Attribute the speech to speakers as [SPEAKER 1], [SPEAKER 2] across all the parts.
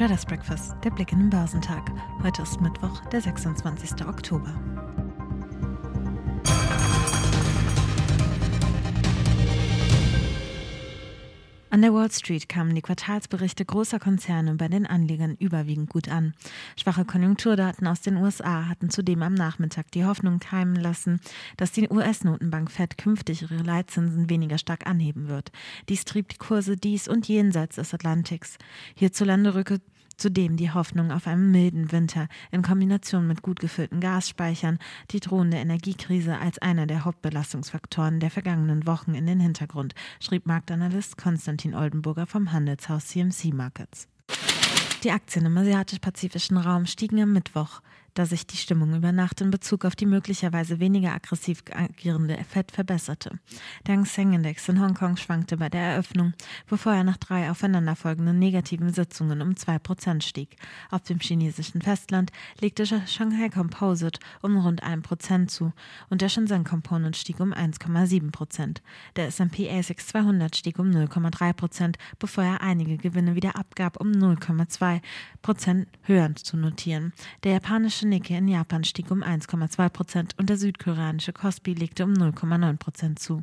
[SPEAKER 1] Traders Breakfast, der Blick in den Börsentag. Heute ist Mittwoch, der 26. Oktober. An der Wall Street kamen die Quartalsberichte großer Konzerne bei den Anlegern überwiegend gut an. Schwache Konjunkturdaten aus den USA hatten zudem am Nachmittag die Hoffnung keimen lassen, dass die US-Notenbank Fed künftig ihre Leitzinsen weniger stark anheben wird. Dies trieb die Kurse dies und jenseits des Atlantiks. Hierzulande rücke Zudem die Hoffnung auf einen milden Winter in Kombination mit gut gefüllten Gasspeichern, die drohende Energiekrise als einer der Hauptbelastungsfaktoren der vergangenen Wochen in den Hintergrund, schrieb Marktanalyst Konstantin Oldenburger vom Handelshaus CMC Markets. Die Aktien im asiatisch-pazifischen Raum stiegen am Mittwoch da sich die Stimmung über Nacht in Bezug auf die möglicherweise weniger aggressiv agierende FED verbesserte. Der Hang Seng Index in Hongkong schwankte bei der Eröffnung, bevor er nach drei aufeinanderfolgenden negativen Sitzungen um 2% stieg. Auf dem chinesischen Festland legte Shanghai Composite um rund 1% zu und der Shenzhen Component stieg um 1,7%. Der S&P ASX 200 stieg um 0,3%, bevor er einige Gewinne wieder abgab, um 0,2% höher zu notieren. Der japanische japanische Nikkei in Japan stieg um 1,2 Prozent und der südkoreanische Kospi legte um 0,9 Prozent zu.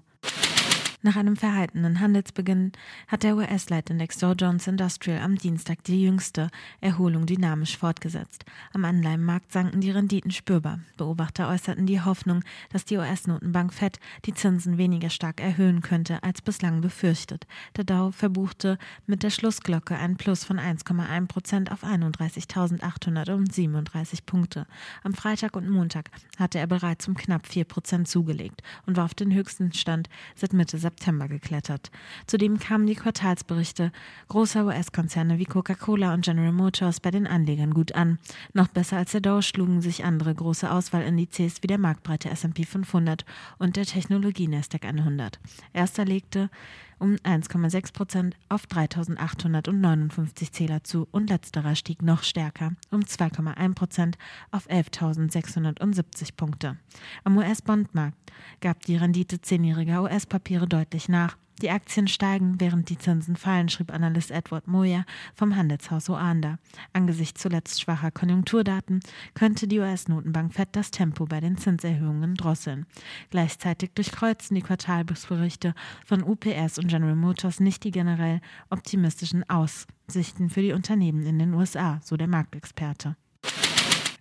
[SPEAKER 1] Nach einem verhaltenen Handelsbeginn hat der US-Leitindex Dow Jones Industrial am Dienstag die jüngste Erholung dynamisch fortgesetzt. Am Anleihenmarkt sanken die Renditen spürbar. Beobachter äußerten die Hoffnung, dass die US-Notenbank Fed die Zinsen weniger stark erhöhen könnte als bislang befürchtet. Der Dow verbuchte mit der Schlussglocke ein Plus von 1,1 Prozent auf 31.837 Punkte. Am Freitag und Montag hatte er bereits um knapp 4 Prozent zugelegt und war auf den höchsten Stand seit Mitte September geklettert. Zudem kamen die Quartalsberichte großer US-Konzerne wie Coca-Cola und General Motors bei den Anlegern gut an. Noch besser als der Dow schlugen sich andere große Auswahlindizes wie der marktbreite S&P 500 und der Technologie Nasdaq 100. Erster legte um 1,6 Prozent auf 3.859 Zähler zu und letzterer stieg noch stärker um 2,1 Prozent auf 11.670 Punkte. Am US-Bondmarkt gab die Rendite zehnjähriger US-Papiere deutlich nach die Aktien steigen, während die Zinsen fallen, schrieb Analyst Edward Moyer vom Handelshaus Oanda. Angesichts zuletzt schwacher Konjunkturdaten könnte die US-Notenbank Fed das Tempo bei den Zinserhöhungen drosseln. Gleichzeitig durchkreuzen die Quartalberichte von UPS und General Motors nicht die generell optimistischen Aussichten für die Unternehmen in den USA, so der Marktexperte.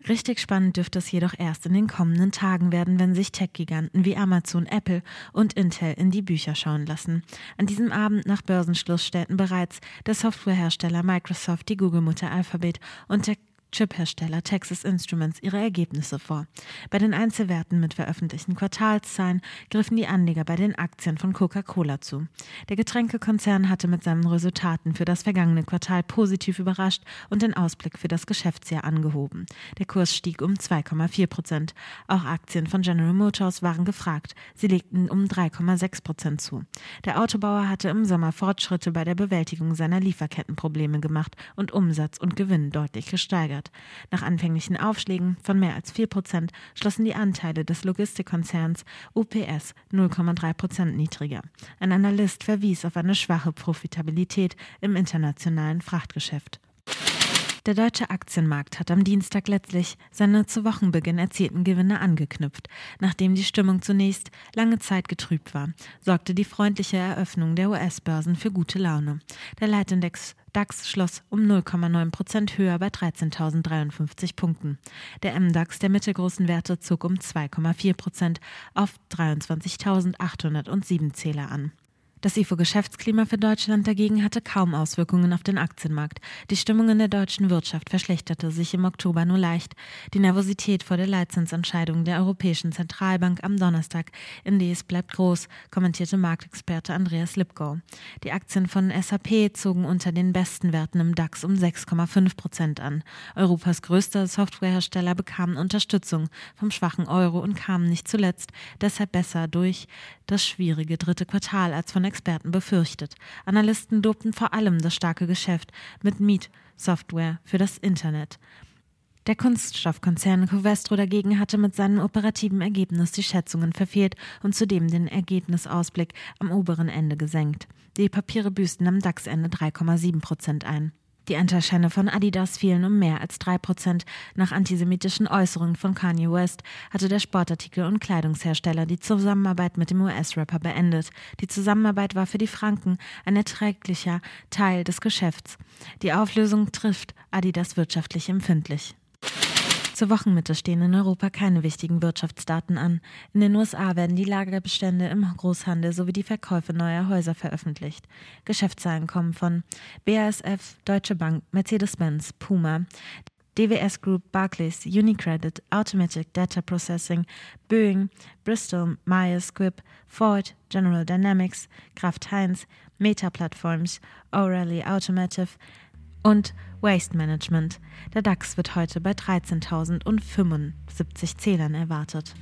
[SPEAKER 1] Richtig spannend dürfte es jedoch erst in den kommenden Tagen werden, wenn sich Tech-Giganten wie Amazon, Apple und Intel in die Bücher schauen lassen. An diesem Abend nach Börsenschluss stellten bereits der Softwarehersteller Microsoft, die Google-Mutter Alphabet und der Chiphersteller Texas Instruments ihre Ergebnisse vor. Bei den Einzelwerten mit veröffentlichten Quartalszahlen griffen die Anleger bei den Aktien von Coca-Cola zu. Der Getränkekonzern hatte mit seinen Resultaten für das vergangene Quartal positiv überrascht und den Ausblick für das Geschäftsjahr angehoben. Der Kurs stieg um 2,4 Prozent. Auch Aktien von General Motors waren gefragt. Sie legten um 3,6 Prozent zu. Der Autobauer hatte im Sommer Fortschritte bei der Bewältigung seiner Lieferkettenprobleme gemacht und Umsatz und Gewinn deutlich gesteigert gesteigert. Nach anfänglichen Aufschlägen von mehr als 4 Prozent schlossen die Anteile des Logistikkonzerns UPS 0,3 Prozent niedriger. Ein Analyst verwies auf eine schwache Profitabilität im internationalen Frachtgeschäft. Der deutsche Aktienmarkt hat am Dienstag letztlich seine zu Wochenbeginn erzielten Gewinne angeknüpft. Nachdem die Stimmung zunächst lange Zeit getrübt war, sorgte die freundliche Eröffnung der US-Börsen für gute Laune. Der Leitindex DAX schloss um 0,9 Prozent höher bei 13.053 Punkten. Der MDAX der mittelgroßen Werte zog um 2,4 Prozent auf 23.807 Zähler an. Das IFO-Geschäftsklima für Deutschland dagegen hatte kaum Auswirkungen auf den Aktienmarkt. Die Stimmung in der deutschen Wirtschaft verschlechterte sich im Oktober nur leicht. Die Nervosität vor der Leitzinsentscheidung der Europäischen Zentralbank am Donnerstag in Dies bleibt groß, kommentierte Marktexperte Andreas Lipkow. Die Aktien von SAP zogen unter den besten Werten im DAX um 6,5 Prozent an. Europas größter Softwarehersteller bekamen Unterstützung vom schwachen Euro und kamen nicht zuletzt deshalb besser durch das schwierige dritte Quartal als von Experten befürchtet. Analysten lobten vor allem das starke Geschäft mit Mietsoftware für das Internet. Der Kunststoffkonzern Covestro dagegen hatte mit seinem operativen Ergebnis die Schätzungen verfehlt und zudem den Ergebnisausblick am oberen Ende gesenkt. Die Papiere büßten am DAX-Ende 3,7 Prozent ein. Die Anteilscheine von Adidas fielen um mehr als drei Prozent. Nach antisemitischen Äußerungen von Kanye West hatte der Sportartikel- und Kleidungshersteller die Zusammenarbeit mit dem US-Rapper beendet. Die Zusammenarbeit war für die Franken ein erträglicher Teil des Geschäfts. Die Auflösung trifft Adidas wirtschaftlich empfindlich. Zur Wochenmitte stehen in Europa keine wichtigen Wirtschaftsdaten an. In den USA werden die Lagerbestände im Großhandel sowie die Verkäufe neuer Häuser veröffentlicht. Geschäftszahlen kommen von BASF, Deutsche Bank, Mercedes-Benz, Puma, DWS Group, Barclays, Unicredit, Automatic Data Processing, Boeing, Bristol, Myers Squibb, Ford, General Dynamics, Kraft Heinz, Meta Platforms, O'Reilly Automotive, und Waste Management. Der DAX wird heute bei 13.075 Zählern erwartet.